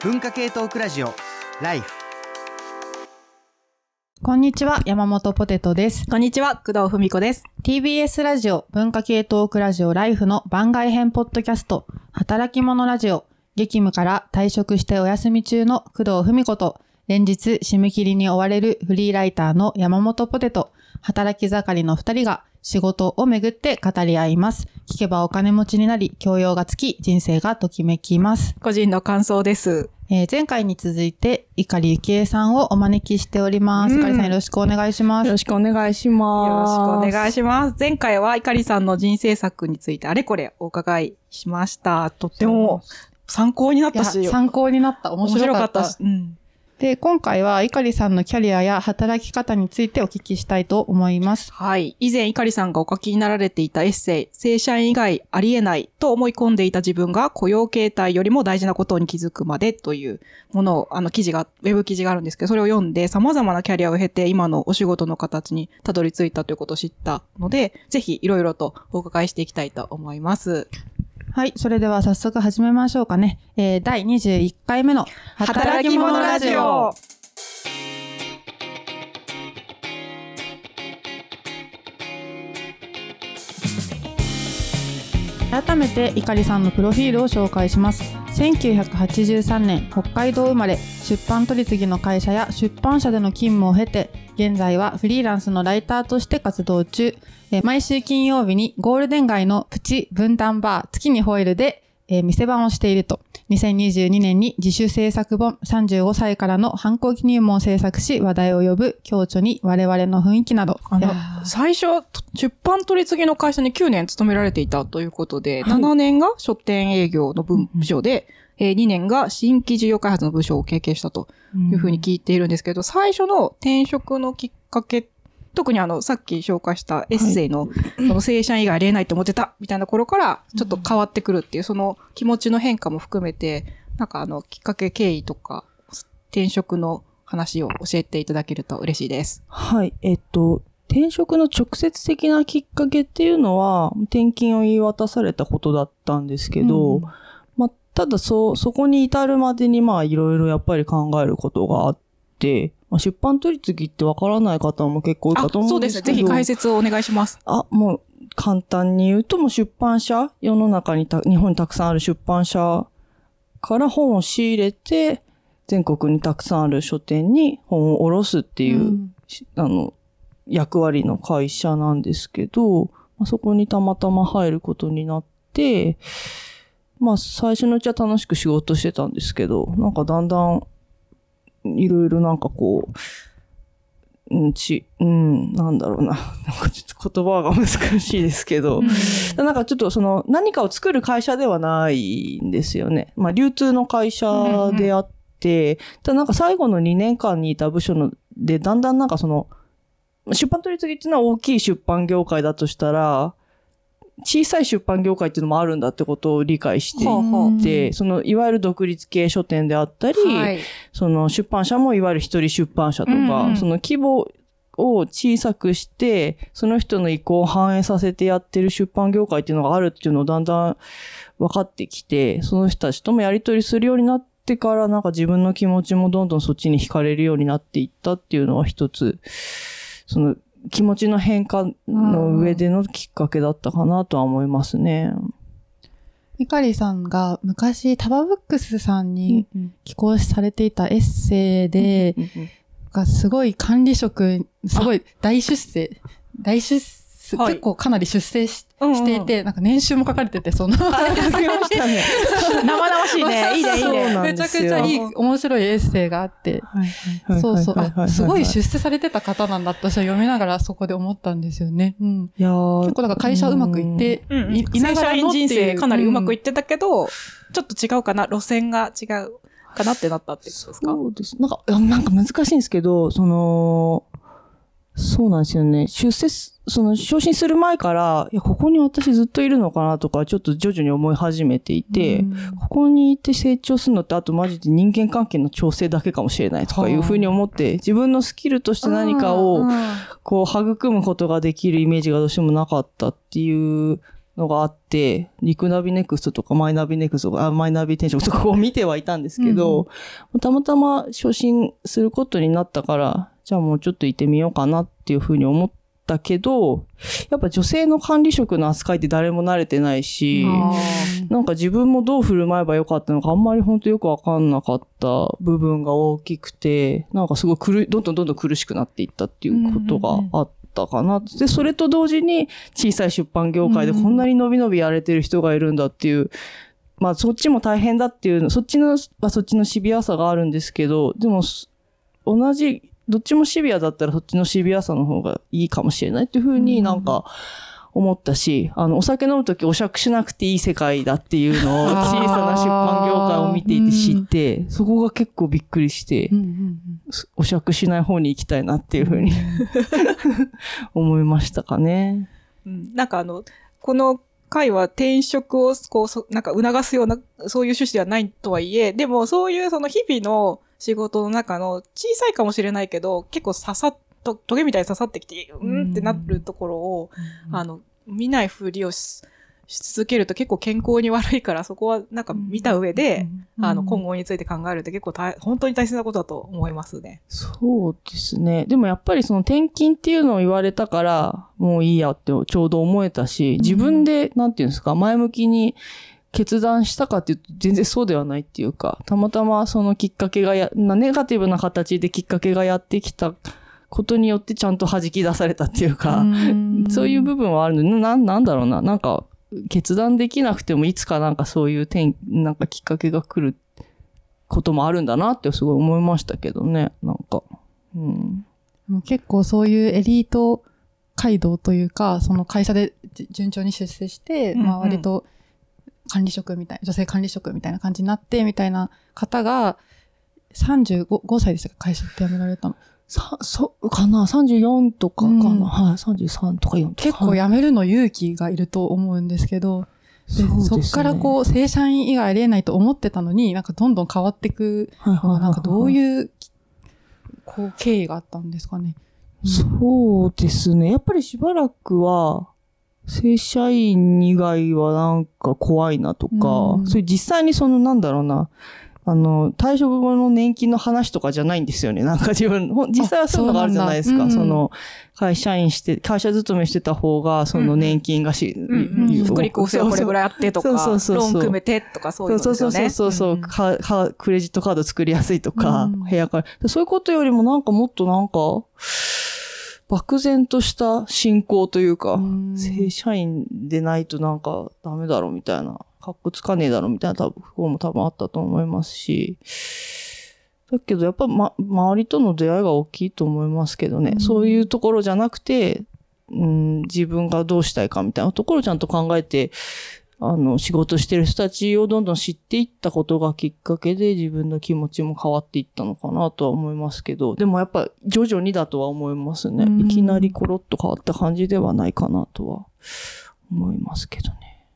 文化系トークラジオライフこんにちは、山本ポテトです。こんにちは、工藤文子です。TBS ラジオ文化系トークラジオライフの番外編ポッドキャスト、働き者ラジオ、激務から退職してお休み中の工藤文子と、連日締め切りに追われるフリーライターの山本ポテト、働き盛りの二人が仕事をめぐって語り合います。聞けばお金持ちになり、教養がつき、人生がときめきます。個人の感想です。えー前回に続いて、碇ゆきえさんをお招きしております。うん碇さんよろしくお願いしますよろ。しくお願いしよろします。くお願いします。前回は、いかりさんの人生作についてあれこれお伺いしました。とっても参考になったし、参考になった。面白かった。し。うん。で、今回は、いかりさんのキャリアや働き方についてお聞きしたいと思います。はい。以前、いかりさんがお書きになられていたエッセイ、正社員以外ありえないと思い込んでいた自分が雇用形態よりも大事なことに気づくまでというものを、あの記事が、ウェブ記事があるんですけど、それを読んで様々なキャリアを経て今のお仕事の形にたどり着いたということを知ったので、ぜひいろいろとお伺いしていきたいと思います。はい。それでは早速始めましょうかね。えー、第21回目の働き者ラジオ改めていかりさんのプロフィールを紹介します1983年北海道生まれ出版取次ぎの会社や出版社での勤務を経て現在はフリーランスのライターとして活動中。えー毎週金曜日にゴールデン街のプチ分担バー月にホイールでえー店番をしていると。2022年に自主制作本35歳からの反抗期入門を制作し話題を呼ぶ共著に我々の雰囲気など。あの最初、出版取り次ぎの会社に9年勤められていたということで、はい。7年が書店営業の部部署で、えー2年が新規事業開発の部署を経験したというふうに聞いているんですけど、最初の転職のきっかけ、特にあの、さっき紹介したエッセイの、その正社員以外ありえないと思ってたみたいな頃から、ちょっと変わってくるっていう、その気持ちの変化も含めて、なんかあの、きっかけ経緯とか、転職の話を教えていただけると嬉しいです。はい。えっと、転職の直接的なきっかけっていうのは、転勤を言い渡されたことだったんですけど、うんまあ、ただそ、そこに至るまでに、まあ、いろいろやっぱり考えることがあって、まあ、出版取り次ぎってわからない方も結構多いかと思うんですけど。そうですね。ぜひ解説をお願いします。あ、もう簡単に言うともう出版社、世の中にた、日本にたくさんある出版社から本を仕入れて、全国にたくさんある書店に本を下ろすっていう、うんしあの、役割の会社なんですけど、まあ、そこにたまたま入ることになって、まあ最初のうちは楽しく仕事してたんですけど、なんかだんだん、いろいろなんかこう、うん、ち、うん、なんだろうな。なんかちょっと言葉が難しいですけど、なんかちょっとその何かを作る会社ではないんですよね。まあ流通の会社であって、ただなんか最後の2年間にいた部署ので、だんだんなんかその、出版取り次ぎっていうのは大きい出版業界だとしたら、小さい出版業界っていうのもあるんだってことを理解していて、そのいわゆる独立系書店であったり、はい。その出版社もいわゆる一人出版社とか、うんうん。その規模を小さくして、その人の意向を反映させてやってる出版業界っていうのがあるっていうのをだんだん分かってきて、その人たちともやり取りするようになってから、なんか自分の気持ちもどんどんそっちに惹かれるようになっていったっていうのは一つ、その気持ちの変化の上でのきっかけだったかなとは思いますね。ゆかりさんが昔タバブックスさんに寄稿されていたエッセイで、がすごい管理職、すごい大出世、大出世、はい結構かなり出世し,、うんうんていて、なんか年収も書かれてて、その、ね。生々しいね。いいね、いいね。なんめちゃくちゃいい、面白いエッセイがあって、そうそう、あ、すごい出世されてた方なんだって私は読みながらそこで思ったんですよね。うん。いやー結構だから会社うまくいって、うん。いいな正社員がらの人生かなりうまくいっってたけど、ちょっと違うかな路線が違うかなってなったってことですか？そうです。なんか、あなんか難しいんですけど、その、そうなんですよね。出世す、その、昇進する前から、いや、ここに私ずっといるのかなとか、ちょっと徐々に思い始めていて、ここにいて成長するのって、あとマジで人間関係の調整だけかもしれないとかい。うふうに思って、自分のスキルとして何かを、こう、育むことができるイメージがどうしてもなかったっていうのがあって、リクナビネクストとかマイナビネクストとか、あマイナビ転職とかを見てはいたんですけど、たまたま昇進することになったから、じゃあもうちょっと行ってみようかなっていうふうに思ったけど、やっぱ女性の管理職の扱いって誰も慣れてないし、なんか自分もどう振る舞えばよかったのかあんまり本当よくわかんなかった部分が大きくて、なんかすごい苦どんどんどんどん苦しくなっていったっていうことがあったかな。で、それと同時に小さい出版業界でこんなに伸び伸びやれてる人がいるんだっていう、まあそっちも大変だっていうの、そっちのはそっちのシビアさがあるんですけど、でもす同じ、どっちもシビアだったらそっちのシビアさの方がいいかもしれないっていうふうになんか思ったし、あの、お酒飲むときお酌しなくていい世界だっていうのを小さな出版業界を見ていて知って、そこが結構びっくりしてうん、うんお酌しない方に行きたいなっていうふうに 思いましたかね。うん。なんかあの、この回は転職をこうそ、なんか促すような、そういう趣旨ではないとはいえ、でもそういうその日々の仕事の中の小さいかもしれないけど、結構刺さっと、トゲみたいに刺さってきて、うんってなるところを、あの、見ないふりをしし続けると結構健康に悪いから、そこはなんか見た上で、あの、今後について考えるって結構大本当に大切なことだと思いますね。そうですね。でもやっぱりその転勤っていうのを言われたから、もういいやってちょうど思えたし、自分で、なんていうんですか、前向きに決断したかっていうと全然そうではないっていうか、たまたまそのきっかけがや、なネガティブな形できっかけがやってきたことによってちゃんと弾き出されたっていうか、そういう部分はあるので、な、なんだろうな、なんか、決断できなくてもいつかなんかそういう点、なんかきっかけが来ることもあるんだなってすごい思いましたけどね、なんか。うん。もう結構そういうエリート街道というか、その会社でじ順調に出世して、うんうんまあ割と管理職みたい、女性管理職みたいな感じになって、みたいな方が、35 5歳でしたか会社って辞められたの。さ、そうかな ?34 とかかな、うんはい、33とか4とか。結構辞めるの勇気がいると思うんですけど、でそっからこう、正社員以外ありえないと思ってたのに、なんかどんどん変わっていくなんかどうう。いう、こう、経緯があったんですかね。そうですね。やっぱりしばらくは、正社員以外はなんか怖いなとか、うんそういう実際にそのなんだろうな、あの、退職後の年金の話とかじゃないんですよね。なんか自分、実際はそういうのがあるじゃないですか。あそうなんだその、会社員して、会社勤めしてた方が、その年金がし。福利厚生はこれぐらいあってとか、そうそうそうそうローン組めてとかそういうそうそうのですよね。そうそうそう、んかかクレジットカード作りやすいとか、うん部屋から。そういうことよりもなんかもっとなんか、漠然とした信仰というか、うん。正社員でないとなんかダメだろみたいな、かっこつかねえだろみたいな多分、不幸も多分あったと思いますし、だけどやっぱ、ま、周りとの出会いが大きいと思いますけどね、うん。そういうところじゃなくて、うん、自分がどうしたいかみたいなところをちゃんと考えて、あの、仕事してる人たちをどんどん知っていったことがきっかけで自分の気持ちも変わっていったのかなとは思いますけど、でもやっぱ徐々にだとは思いますね。うんいきなりコロッと変わった感じではないかなとは思いますけどね。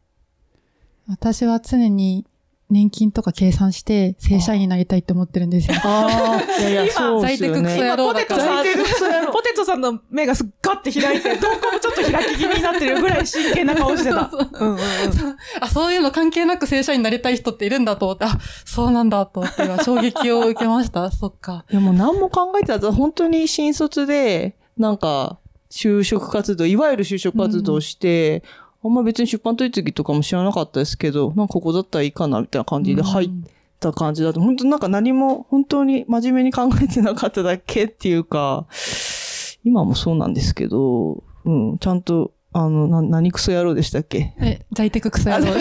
私は常に年金とか計算して正社員になりたいって思ってるんですよ。ああ、いやいや、今そうですよね。在宅クソ野郎ポテトさんポテトさんの目がすっガッて開いて、瞳孔もちょっと開き気味になってるぐらい真剣な顔してた。うんうんうん。あ、そういうの関係なく正社員になりたい人っているんだと思って、あ、そうなんだと思って今衝撃を受けました。そっか。いやもう何も考えてたら、本当に新卒で、なんか、就職活動、いわゆる就職活動して、あんま別に出版取り次ぎとかも知らなかったですけど、なんかここだったらいいかな、みたいな感じで入った感じだと、本当なんか何も本当に真面目に考えてなかっただけっていうか、今もそうなんですけど、うん、ちゃんと、あの、な、何クソ野郎でしたっけ？え、在宅クソ野郎。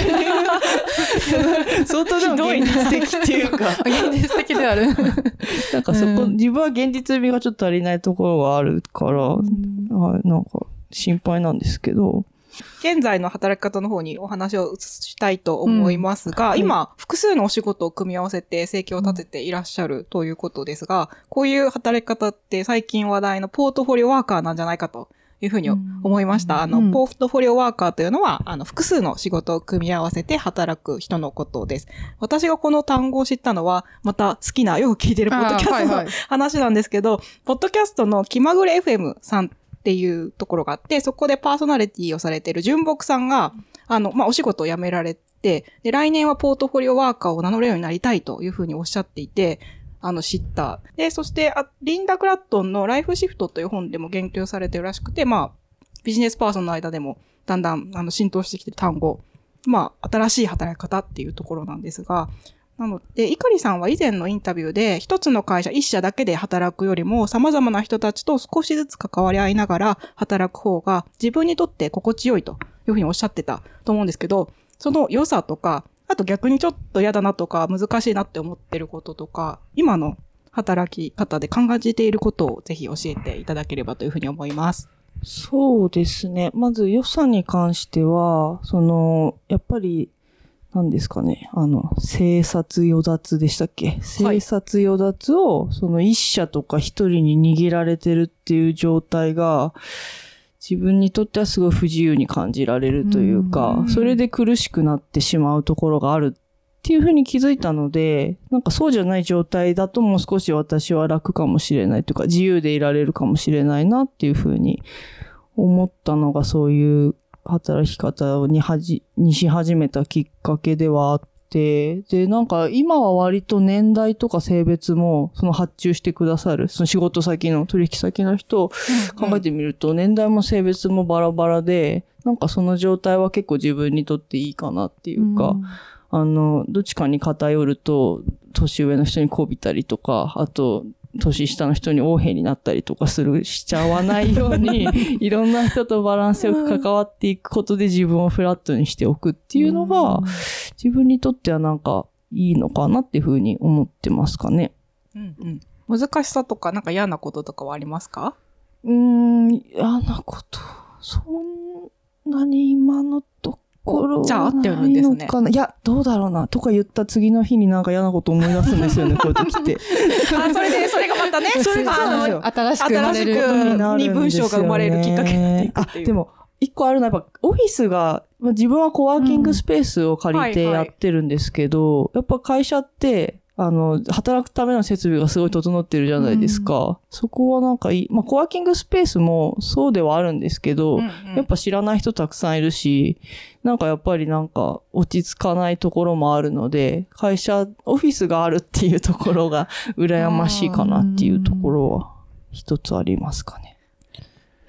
相当でも現実的っていうか、現実的である。なんかそこ、うん。自分は現実味がちょっと足りないところがあるから、はい、なんか心配なんですけど、現在の働き方の方にお話を移したいと思いますが、今、複数のお仕事を組み合わせて生計を立てていらっしゃるということですが、こういう働き方って最近話題のポートフォリオワーカーなんじゃないかというふうに思いました。あの、うんポートフォリオワーカーというのは、あの、複数の仕事を組み合わせて働く人のことです。私がこの単語を知ったのは、また好きな、よく聞いてるポッドキャストのはいはい話なんですけど、ポッドキャストの気まぐれ FM さんっていうところがあって、そこでパーソナリティをされている純木さんが、あの、まあ、お仕事を辞められて、で、来年はポートフォリオワーカーを名乗れるようになりたいというふうにおっしゃっていて、あの、知った。で、そして、あリンダ・クラットンのライフシフトという本でも言及されてるらしくて、まあ、ビジネスパーソンの間でもだんだんあの浸透してきてる単語、まあ、新しい働き方っていうところなんですが、なので、イカリさんは以前のインタビューで、一つの会社、一社だけで働くよりも、様々な人たちと少しずつ関わり合いながら働く方が、自分にとって心地よいというふうにおっしゃってたと思うんですけど、その良さとか、あと逆にちょっと嫌だなとか、難しいなって思ってることとか、今の働き方で感じていることをぜひ教えていただければというふうに思います。そうですね。まず予算に関しては、その、やっぱり、何ですかね。あの、生殺与奪でしたっけ？生殺与奪を、その一社とか一人に握られてるっていう状態が、自分にとってはすごい不自由に感じられるというか、うん。それで苦しくなってしまうところがあるっていうふうに気づいたので、なんかそうじゃない状態だともう少し私は楽かもしれないというか、自由でいられるかもしれないなっていうふうに思ったのがそういう働き方にはじ、にし始めたきっかけではあって、で、なんか今は割と年代とか性別もその発注してくださる、その仕事先の取引先の人を考えてみると、年代も性別もバラバラで、なんかその状態は結構自分にとっていいかなっていうか、あの、どっちかに偏ると、年上の人にこびたりとか、あと、年下の人に横柄になったりとかする、しちゃわないように、いろんな人とバランスよく関わっていくことで自分をフラットにしておくっていうのが、自分にとってはなんかいいのかなっていうふうに思ってますかね。うんうん。難しさとか、なんか嫌なこととかはありますか？うーん、嫌なこと。そんなに今のところはじゃあ合ってるんですねな？いや、どうだろうな。とか言った次の日になんか嫌なこと思い出すんですよね、こういう時って。あ、それで、それがまたね、それが新しく生まれる。新しくに文章が生まれるきっかけになってあ、でも、一個あるのはやっぱ、オフィスが、まあ、自分はコワーキングスペースを借りてやってるんですけど、やっぱ会社って、あの、働くための設備がすごい整ってるじゃないですか。そこはなんかいい。まあ、コワーキングスペースもそうではあるんですけど、うんうんやっぱ知らない人たくさんいるし、なんかやっぱりなんか落ち着かないところもあるので、会社、オフィスがあるっていうところが羨ましいかなっていうところは一つありますかね。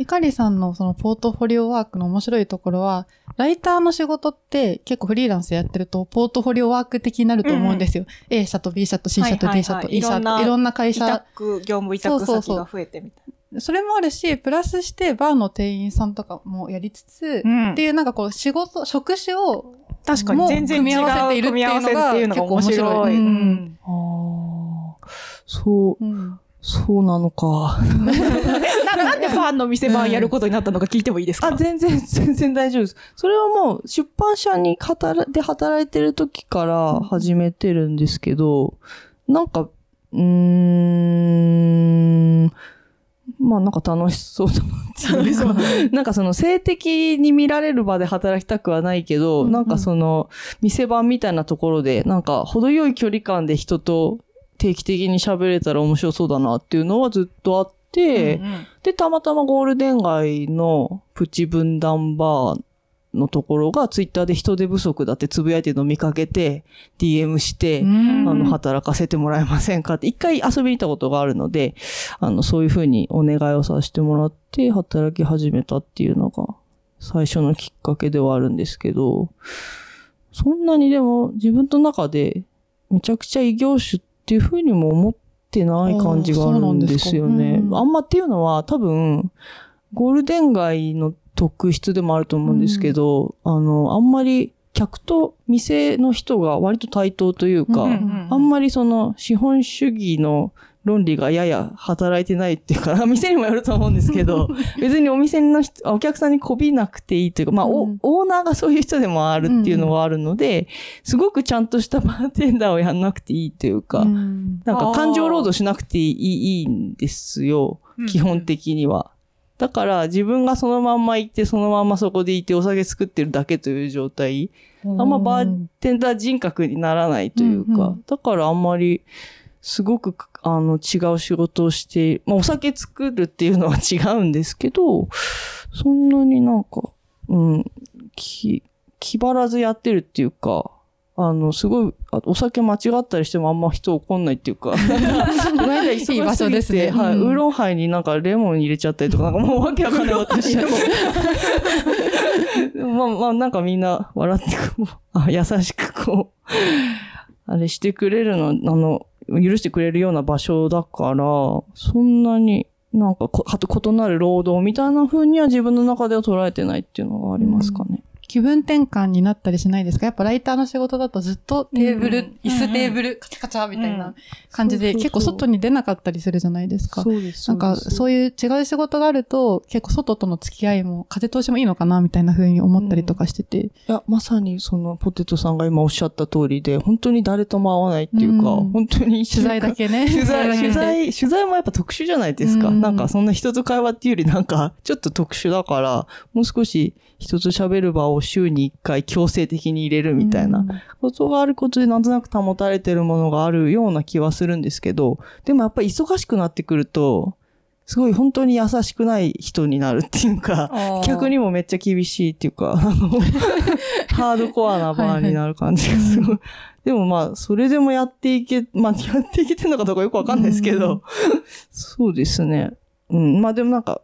いかりさんのそのポートフォリオワークの面白いところは、ライターの仕事って結構フリーランスやってると、ポートフォリオワーク的になると思うんですよ。A 社と B 社と C 社と D 社と E 社と、はいいろんな会委社。託、業務委託先が増えてみたいそれもあるし、プラスしてバーの店員さんとかもやりつつ、な。っていうなんかこう仕事、職種を確かに。全然組み合わせているっていうのが。結構面白い。うん。ああ、そう、うんそうなのか。ななんでファンの店番やることになったのか聞いてもいいですか？あ、全然、全然大丈夫です。それはもう出版社に働で働いてる時から始めてるんですけど、なんか、うーん、まあなんか楽しそうだなっていうか、なんかその性的に見られる場で働きたくはないけど、うんうんなんかその店番みたいなところで、なんか程よい距離感で人と定期的に喋れたら面白そうだなっていうのはずっとあって、うんうん。で、たまたまゴールデン街のプチ分断バーのところがツイッターで人手不足だってつぶやいてるのを見かけて、DM して、うん。あの、働かせてもらえませんかって、一回遊びに行ったことがあるので、あの、そういうふうにお願いをさせてもらって、働き始めたっていうのが、最初のきっかけではあるんですけど、そんなにでも自分の中で、めちゃくちゃ異業種っていうふうにも思ってない感じがあるんですよね。あんうんあんまっていうのは多分、ゴールデン街の特質でもあると思うんですけど、あの、あんまり客と店の人が割と対等というか、うんうん。あんまりその資本主義の論理がやや働いてないっていうか、店にもよると思うんですけど、別にお店の人、お客さんにこびなくていいというか、まあ、おうんオーナーがそういう人でもあるっていうのがあるので、すごくちゃんとしたバーテンダーをやんなくていいというか、うんなんか感情労働しなくていいいいんですよ。うん基本的には。だから自分がそのまんま行って、そのまんまそこでいてお酒作ってるだけという状態。あんまバーテンダー人格にならないというか、うんうんだからあんまりすごく、あの、違う仕事をして、まあ、お酒作るっていうのは違うんですけど、そんなになんか、うん、き、気張らずやってるっていうか、あの、すごい、あお酒間違ったりしてもあんま人怒んないっていうか、この間忙しすいい場所ですねはい、うんウーロンハイになんかレモン入れちゃったりとか、なんかもうわけわかんないことして。まあまあ、なんかみんな笑ってこう、あ優しくこう、あれしてくれるの、あの、許してくれるような場所だから、そんなになんか、異なる労働みたいな風には自分の中では捉えてないっていうのがありますかね。気分転換になったりしないですか？やっぱライターの仕事だとずっとテーブル、うん椅子テーブル、カチャカチャみたいな感じで、そうそうそう。結構外に出なかったりするじゃないですか。うですなんか、そういう違う仕事があると、結構外との付き合いも、風通しもいいのかな、みたいな風に思ったりとかしてて。いや、まさにそのポテトさんが今おっしゃった通りで、本当に誰とも会わないっていうか、うん。本当に取材だけね。取材、取材、取材もやっぱ特殊じゃないですか。うんなんかそんな人と会話っていうよりなんかちょっと特殊だから、もう少し人と喋る場を週に一回強制的に入れるみたいなことがあることでなんとなく保たれてるものがあるような気はするんですけど、でもやっぱり忙しくなってくると、すごい本当に優しくない人になるっていうか、逆にもめっちゃ厳しいっていうか、あの、ハードコアなバーになる感じがすごい。でもまあ、それでもやっていけ、まあ、やっていけてるのかどうかよくわかんないですけど、そうですね。うん。まあでもなんか、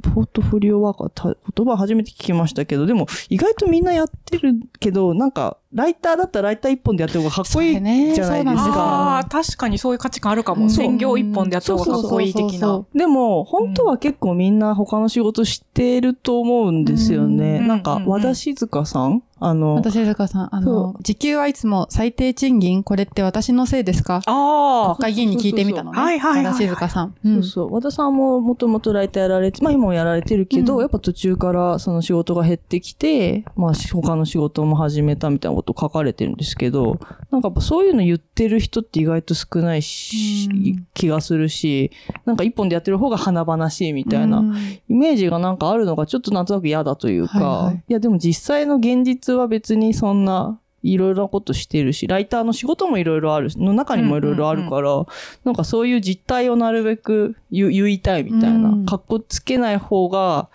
ポートフォリオワーカー、言葉初めて聞きましたけど、でも意外とみんなやってるけど、なんか、ライターだったらライター一本でやってる方がかっこいいじゃないですか。ああ、確かにそういう価値観あるかも。うん。専業一本でやった方がかっこいい的な。でも、本当は結構みんな他の仕事知ってると思うんですよね。うん。なんかうん、和田静香さん？あの、私、静香さん、あその、時給はいつも最低賃金、これって私のせいですか？あ国会議員に聞いてみたのね。そうそうそう。はいはいはいはい。和田静香さん。そうそう。和田さんももともとライターやられて、まあ今もやられてるけど、うん。やっぱ途中からその仕事が減ってきて、まあ他の仕事も始めたみたいなこと書かれてるんですけど、なんかやっぱそういうの言ってる人って意外と少ないし、うん。気がするし、なんか一本でやってる方が華々しいみたいなうん。イメージがなんかあるのがちょっとなんとなく嫌だというか、はいはい。いやでも実際の現実は別にそんないろいろなことしてるし、ライターの仕事もいろいろあるし、の中にもいろいろあるから、なんかそういう実態をなるべく言言いたいみたいな、うん。かっこつけない方が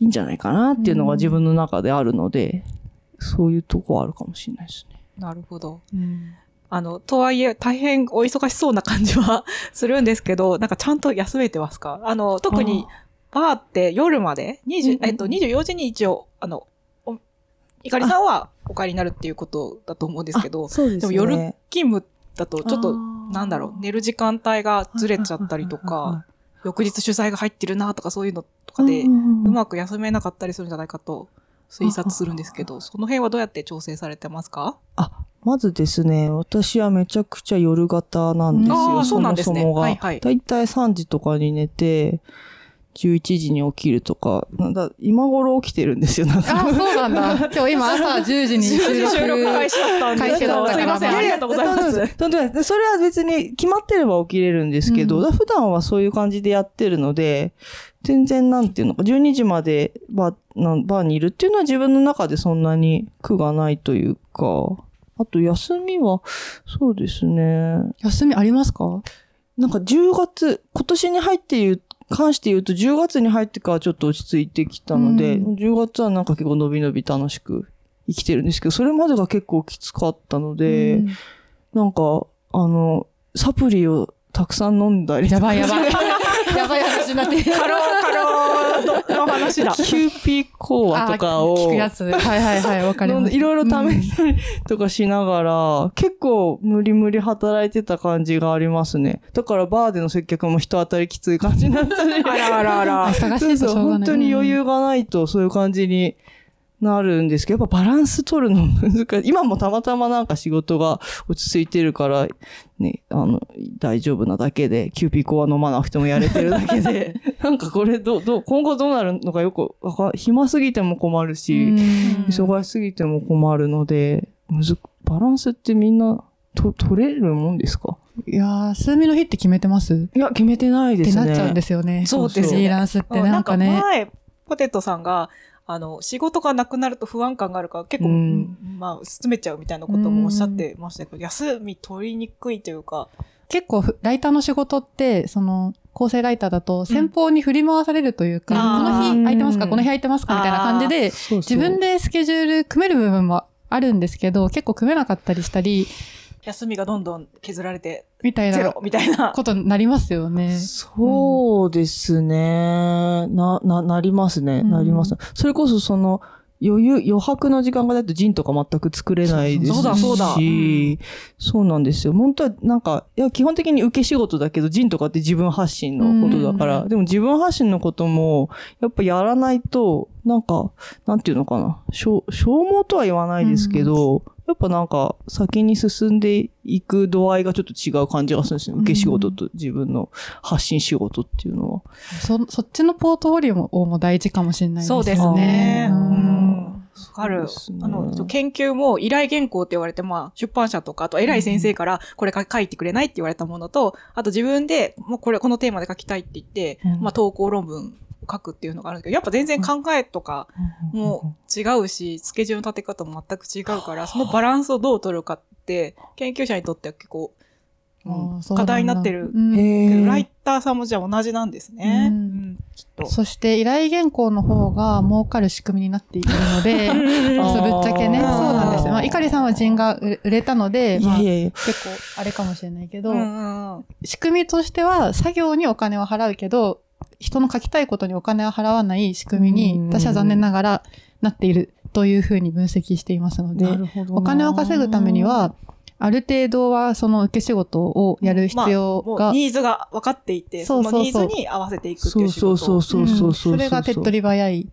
いいんじゃないかなっていうのが自分の中であるので、そういうとこはあるかもしれないですね。なるほど。あの、とはいえ、大変お忙しそうな感じはするんですけど、なんかちゃんと休めてますか？あの、特に、バーって夜まで、うんう20ん。えっと、24時に一応、あの、おいかりさんはお帰りになるっていうことだと思うんですけど、そうででも夜勤務だとちょっと、なんだろう、寝る時間帯がずれちゃったりとか、翌日取材が入ってるなとかそういうのとかで、うまく休めなかったりするんじゃないかと推察するんですけど、その辺はどうやって調整されてますか？あ、まずですね、私はめちゃくちゃ夜型なんですあよ、うなんですねそもそもが。はいはいだいたい3時とかに寝て、11時に起きるとか、なんだ今頃起きてるんですよ、なんか。あ、そうなんだ。今日今朝10時に収録。収録開始だったんですけど、すいません、ありがとうございます。とんでもないでそれは別に決まってれば起きれるんですけど、うんだ普段はそういう感じでやってるので、全然なんていうのか、12時までバーバーにいるっていうのは自分の中でそんなに苦がないというか、あと休みは、そうですね。休みありますか？なんか10月、今年に入って言う、関して言うと10月に入ってからちょっと落ち着いてきたので、うん。10月はなんか結構伸び伸び楽しく生きてるんですけど、それまでが結構きつかったので、うん。なんか、あの、サプリをたくさん飲んだりとか。やばいやばい。やばい話になってる。カローカローの話だ。キューピーコアとかをあ聞くやつ。はいはいはい、わかります。いろいろ試したりとかしながら、結構無理無理働いてた感じがありますね。だからバーでの接客も人当たりきつい感じになったり。あらあらあら。忙しいとしそう。本当に余裕がないとそういう感じになるんですけど、やっぱバランス取るの難しい。今もたまたまなんか仕事が落ち着いてるから、ね、あの、大丈夫なだけで、キューピーコア飲まなくてもやれてるだけで、なんかこれどう、どう、今後どうなるのかよくわか、暇すぎても困るし、うん忙しすぎても困るので、むず、バランスってみんな、と、取れるもんですか？いやー、数ミの日って決めてます？いや、決めてないっですね。てなっちゃうんですよね。そうですフリーランスってなんかね。前、ポテトさんが、あの、仕事がなくなると不安感があるから結構、うん。まあ、進めちゃうみたいなこともおっしゃってましたけど、休み取りにくいというか、結構ふ、ライターの仕事って、その、構成ライターだと、先方に振り回されるというか、うん。この日空いてますか？うん。この日空いてますか？みたいな感じで、そうそう。自分でスケジュール組める部分もあるんですけど、結構組めなかったりしたり、休みがどんどん削られて、みたいなゼロみたいな。ことになりますよね。そうですね。な、な、なりますね。うんなります。それこそその、余裕、余白の時間がだとジンとか全く作れないですし。そうだそうだうんそうなんですよ。本当はなんか、いや、基本的に受け仕事だけど、ジンとかって自分発信のことだから、うんでも自分発信のことも、やっぱやらないと、なんか、なんていうのかな。消消耗とは言わないですけど、やっぱなんか、先に進んでいく度合いがちょっと違う感じがするんですよ。受け仕事と自分の発信仕事っていうのは。そ、そっちのポートフォリオもも大事かもしれないですね。そうですね。ううんん。わかる。あの、研究も依頼原稿って言われて、まあ、出版社とか、あと偉い先生から、これか書いてくれないって言われたものと、あと自分で、もうこれ、このテーマで書きたいって言って、うんまあ、投稿論文を書くっていうのがあるんですけど、やっぱ全然考えとかも違うし、スケジュールの立て方も全く違うから、そのバランスをどう取るかって、研究者にとっては結構、うん課題になってる。うん。ライターさんもじゃあ同じなんですね。ううんん、きっと。そして依頼原稿の方が儲かる仕組みになっているので、そうぶっちゃけね、そうなんですよ。まあ、碇さんは人が売れたので、まあいやい、やいや。結構あれかもしれないけど、仕組みとしては作業にお金を払うけど、人の書きたいことにお金を払わない仕組みうんに、私は残念ながらなっているというふうに分析していますので、るほどな。お金を稼ぐために、は、ある程度はその受け仕事をやる必要が、もうニーズが分かっていて、そそうそう。そうのニーズに合わせていくってそいうう仕事。そうそうそうそうそう。ん。それが手っ取り早い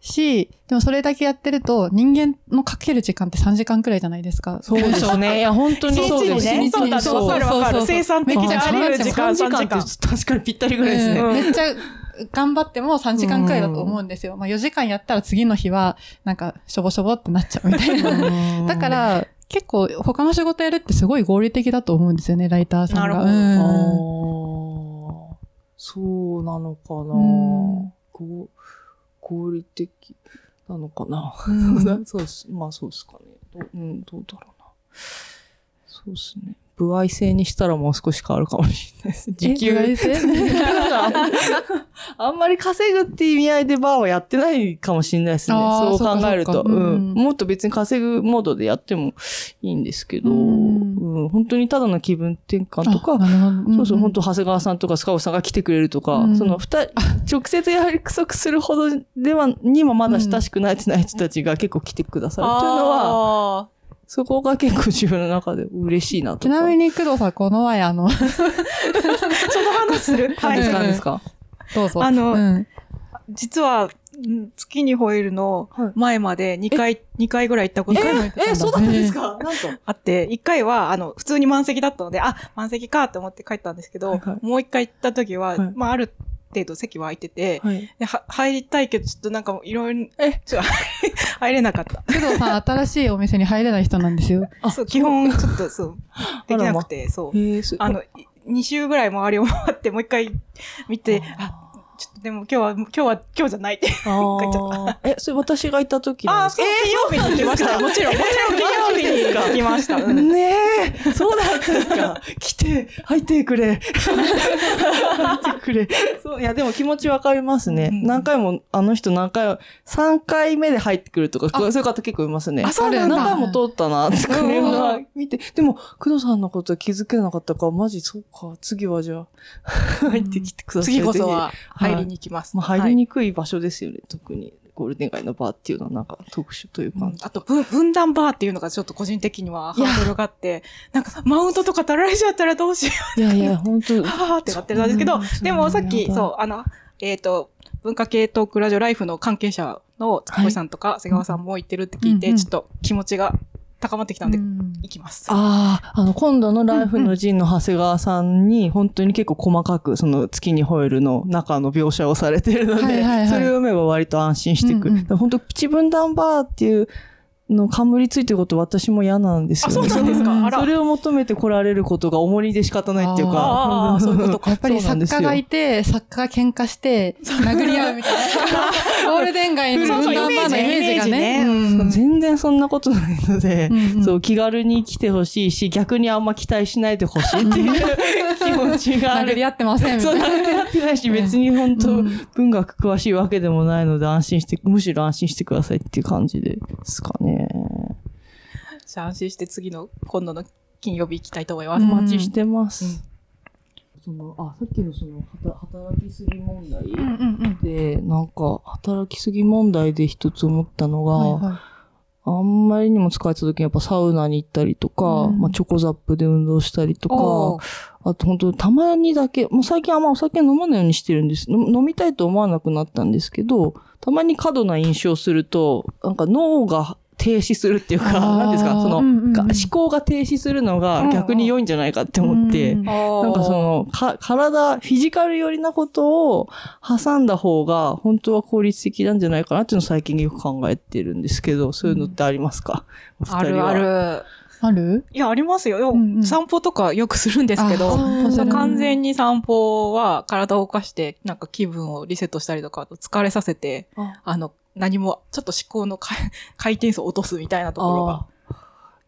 し、でもそれだけやってると人間のかける時間って3時間くらいじゃないですか。そうですね。いや、本当にそうです。一日にね。そうだそうわかるわかる。そうそう生産的じゃあり得る時間3時間って確かにぴったりぐらいですね。うん。めっちゃ頑張っても3時間くらいだと思うんですよ。まあ4時間やったら次の日はなんかしょぼしょぼってなっちゃうみたいな。だか、ら結構他の仕事やるってすごい合理的だと思うんですよね、ライターさんが。なるほどうんそうなのかな、う合理的なのかな、うん そうです。まあそうですかね。どう,、うん、どうだろうな。そうですね。歩合制にしたらもう少し変わるかもしれないです。時給。あんまり稼ぐっていう意味合いでバーはやってないかもしれないですね。そう考えると。そうんん。もっと別に稼ぐモードでやってもいいんですけど、ううんん、本当にただの気分転換とか、そうそう、本当当長谷川さんとかスカオさんが来てくれるとか、うんその二人、直接約束するほどでは、にもまだ親しくなってない人たちが結構来てくださるというのは、は、そこが結構自分の中で嬉しいなとか。ちなみに工藤さん、この前あの、その話する？何ですかうん何ですかどうぞ。あのうん。実は、ん月に吠えるのはい。前まで2回、二回ぐらい行ったことがえ、そうだったんですか？なんと。あって、1回は、あの、普通に満席だったので、あ、満席かって思って帰ったんですけど、はいはい。もう1回行った時は、はい。まあ、ある程度席は空いてて、はい。入りたいけど、ちょっとなんかいろいろ、え？ちょっと 入れなかった。工藤さん、新しいお店に入れない人なんですよ。あそう、基本ちょっとそう、できなくて、そう。あの、2週ぐらい周りを回って、もう一回見て、あ、ちょっとでも今日は、今日は、今日じゃないって。あー え、それ私がいた時あ、ですか？そう、金曜日に行きましたよ。もちろん、もちろん金曜日に行きました。うんねえ、そうだったんですか。来て、入ってくれ。入ってくれ。そう、いや、でも気持ちわかりますね。うん何回も、あの人何回、3回目で入ってくるとか、そういう方結構いますね。あそうなんだ何回も通ったな、ってクレームうんが見て。でも、工藤さんのことは気づけなかったから、マジそうか、次はじゃあ、入ってきてください。次こそは入りに行きます。まあ、入はい。りにくい場所ですよね、特に。ゴールデン街のバーっていうのはなんか特殊というか。あと、分分断バーっていうのがちょっと個人的にはハードルがあって、なんかマウントとか取られちゃったらどうしよいやいや、本当。う、はーってなってるんですけどうん、でもさっき、そうあの、えっ、と、文化系トークラジオライフの関係者の高橋さんとか瀬川さんも言ってるって聞いて、うんうん。ちょっと気持ちが高まってきたんで、うん行きます。ああ、あの、今度のライフの陣の長谷川さんに、本当に結構細かく、その月に吠えるの中の描写をされているので、それを読めば割と安心してくる。うんうんだから本当、プチ分断バーっていうの冠ついてること私も嫌なんですよね。あそうなんですか？それを求めて来られることが重荷で仕方ないっていうか。あーそういうことかやっぱり作家がいて、作家が喧嘩して、殴り合うみたいな。ゴールデン街のそうそう分断バーのイメージがね。ねうん全然そんなことないので、うんうんそう、気軽に来てほしいし、逆にあんま期待しないでほしいっていう 気持ちがある。殴り合ってませんみそう、たいな。殴り合ってないし、別に本当、うん文学詳しいわけでもないので安心して、むしろ安心してくださいっていう感じですかね。じゃあ安心して次の、今度の金曜日行きたいと思います。うんお待ちしてます。その、あ、さっきのその、働きすぎ問題うんうんうん。で、なんか、働きすぎ問題で一つ思ったのが、はいはいあんまりにも疲れた時にやっぱサウナに行ったりとか、うんまあチョコザップで運動したりとおか、あと本当たまにだけ、もう最近あんまお酒飲まないようにしてるんです。の飲みたいと思わなくなったんですけど、たまに過度な飲酒をすると、なんか脳が停止するっていうか、なんですか、その、うんうんうん。が思考が停止するのが逆に良いんじゃないかって思って、うんななんかそ、の、か、体、フィジカル寄りなことを挟んだ方が、本当は効率的なんじゃないかなっていうのを最近よく考えてるんですけど、そういうのってありますか、お二人は。あるあ。る。ある？いや、ありますよ。うんうん。散歩とかよくするんですけど、完全に散歩は体を動かして、なんか気分をリセットしたりとか、疲れさせて、ああの、何も、ちょっと思考の回回転数を落とすみたいなところが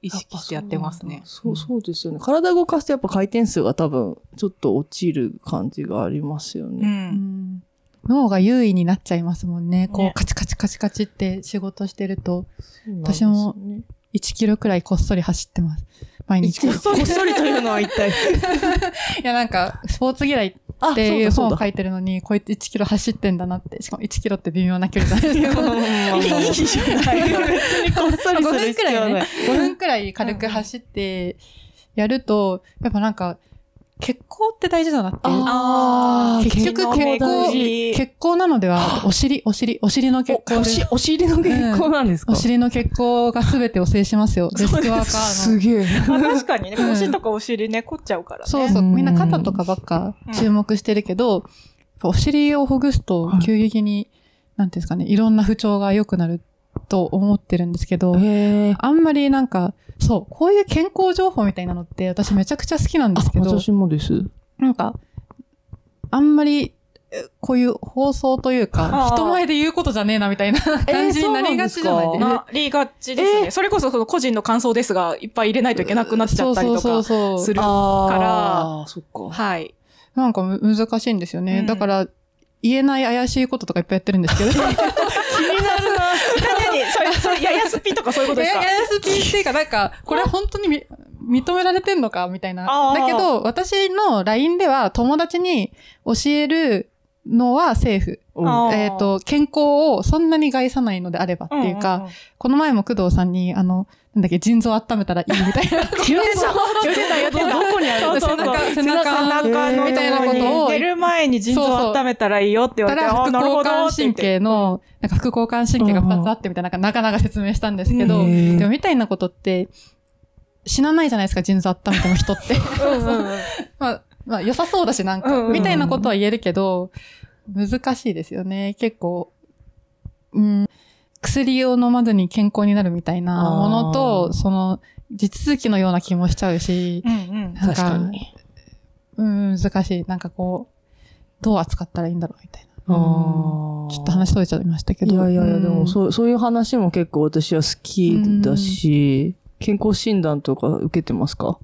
意識してやってますね。そう、そうですよね。体動かすとやっぱ回転数が多分、ちょっと落ちる感じがありますよう。ね。うんん脳が優位になっちゃいますもんね。こう、ねカチカチカチカチって仕事してると、そうなんですよね、1キロくらいこっそり走ってます。毎日。こっそり、こっそりというのは一体。いや、なんか、スポーツ嫌いあっていう本を書いてるのに、こいつ1キロ走ってんだなって。しかも1キロって微妙な距離 じゃないですか。いいじゃないこっそり5する分く必要はないらいね。、5分くらい軽く走って、やると、やっぱなんか、血行って大事だなって。あー結局血行血行、なのでは、お尻、お尻、お尻の血行でお尻の血行なんですか、お尻の血行が全てを制しますよ。デスクワーカーの。すげえ。まあ確かにね、うん腰とかお尻ね、凝っちゃうからね。そうそう。うんみんな肩とかばっか注目してるけど、お尻をほぐすと急激に、なんていうんですかね、いろんな不調が良くなると思ってるんですけど。あんまりなんか、そう、こういう健康情報みたいなのって私めちゃくちゃ好きなんですけど、私もです。なんか、あんまり、えこういう放送というあか、ー人前で言うことじゃねえなみたいな 感じになりがちじゃないそうなんなりがちですね。それこそその個人の感想ですが、いっぱい入れないといけなくなっちゃったりとか。する。か。はい。なんかむ難しいんですよね。うんだから、言えない怪しいこととかいっぱいやってるんですけど。何々それ、それ、ややすぴとかそういうことですか？ややすぴっていうか、なんか、これ本当にみ認められてんのかみたいな。だけど、私の LINE では友達に教えるのはセーフ。えっ、と、健康をそんなに害さないのであればっていうか、んんん。この前も工藤さんに、あの、なんだっけ、腎臓温めたらいいみたいな。言ってた、言ってた、言ってた。どこにある？そうそうそう。背中背中背中のみたいなことを寝る前に腎臓を温めたらいいよって言われて、たら副交感神って言って。経の、なんか副交感神経が2つあってみたいな、なんかなかなか説明したんですけど、でもみたいなことって、死なないじゃないですか、腎臓温めても人って。うんうんうん。まあ、まあ良さそうだし、なんか、うんうんうん。みたいなことは言えるけど、難しいですよね。結構、うん、薬を飲まずに健康になるみたいなものあと、ーその、地続きのような気もしちゃうし、うんうんなん確かに。うん、難しい。なんかこう、どう扱ったらいいんだろうみたいな。ちょっと話しとれちゃいましたけど。いやいやいや、うんでもそう、そういう話も結構私は好きだし、健康診断とか受けてますか？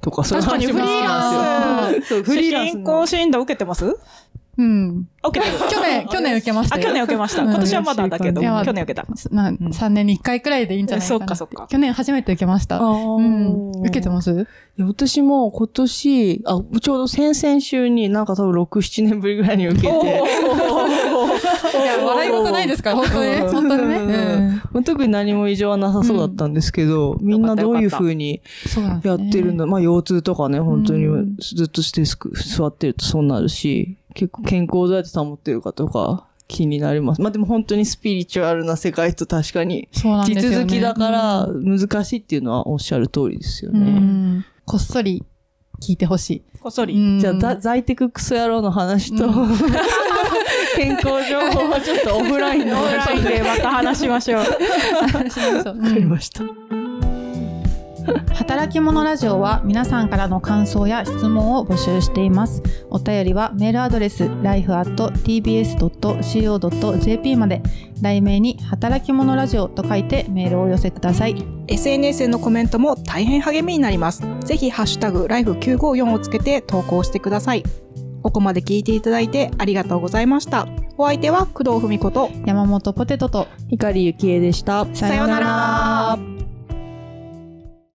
とか、そういう確かにフリー話も好きなんですよ。そう、フリーランス健の康診断受けてます？うん。受けてる。去年、去年受けましたあ、よ。去年受けました。うん今年はまだだけど、去年受けた。なうん3年に1回くらいでいいんじゃないかな。そっかそっか去年初めて受けました。うん。受けてます？いや私も今年、あ、ちょうど先々週になんか多分6、7年ぶりぐらいに受けて、いや、笑い事ないですから、本当に。本当にね。特に何も異常はなさそうだったんですけど、みんなどういう風にそうなんですやねってるんだ。まあ腰痛とかね、本当にうんずっとデスク座ってるとそうなるし、結構健康どうやって保ってるかとか気になります。まあでも本当にスピリチュアルな世界と確かに地。続きだからうん難しいっていうのはおっしゃる通りですようね。んこっそり聞いてほしい。こっそり。うんじゃあ、ざ在宅クソ野郎の話と、うん 健康情報はちょっとオフラインのオンラインでまた話しましょうわかりました。働き者ラジオは皆さんからの感想や質問を募集しています。お便りはメールアドレス life.tbs.co.jp まで、題名に働き者ラジオと書いてメールをお寄せください。SNS へのコメントも大変励みになります。ぜひ、ハッシュタグ、ライフ954をつけて投稿してください。ここまで聞いていただいてありがとうございました。お相手は工藤文子と、山本ポテトと光ゆきえでした。さようなら。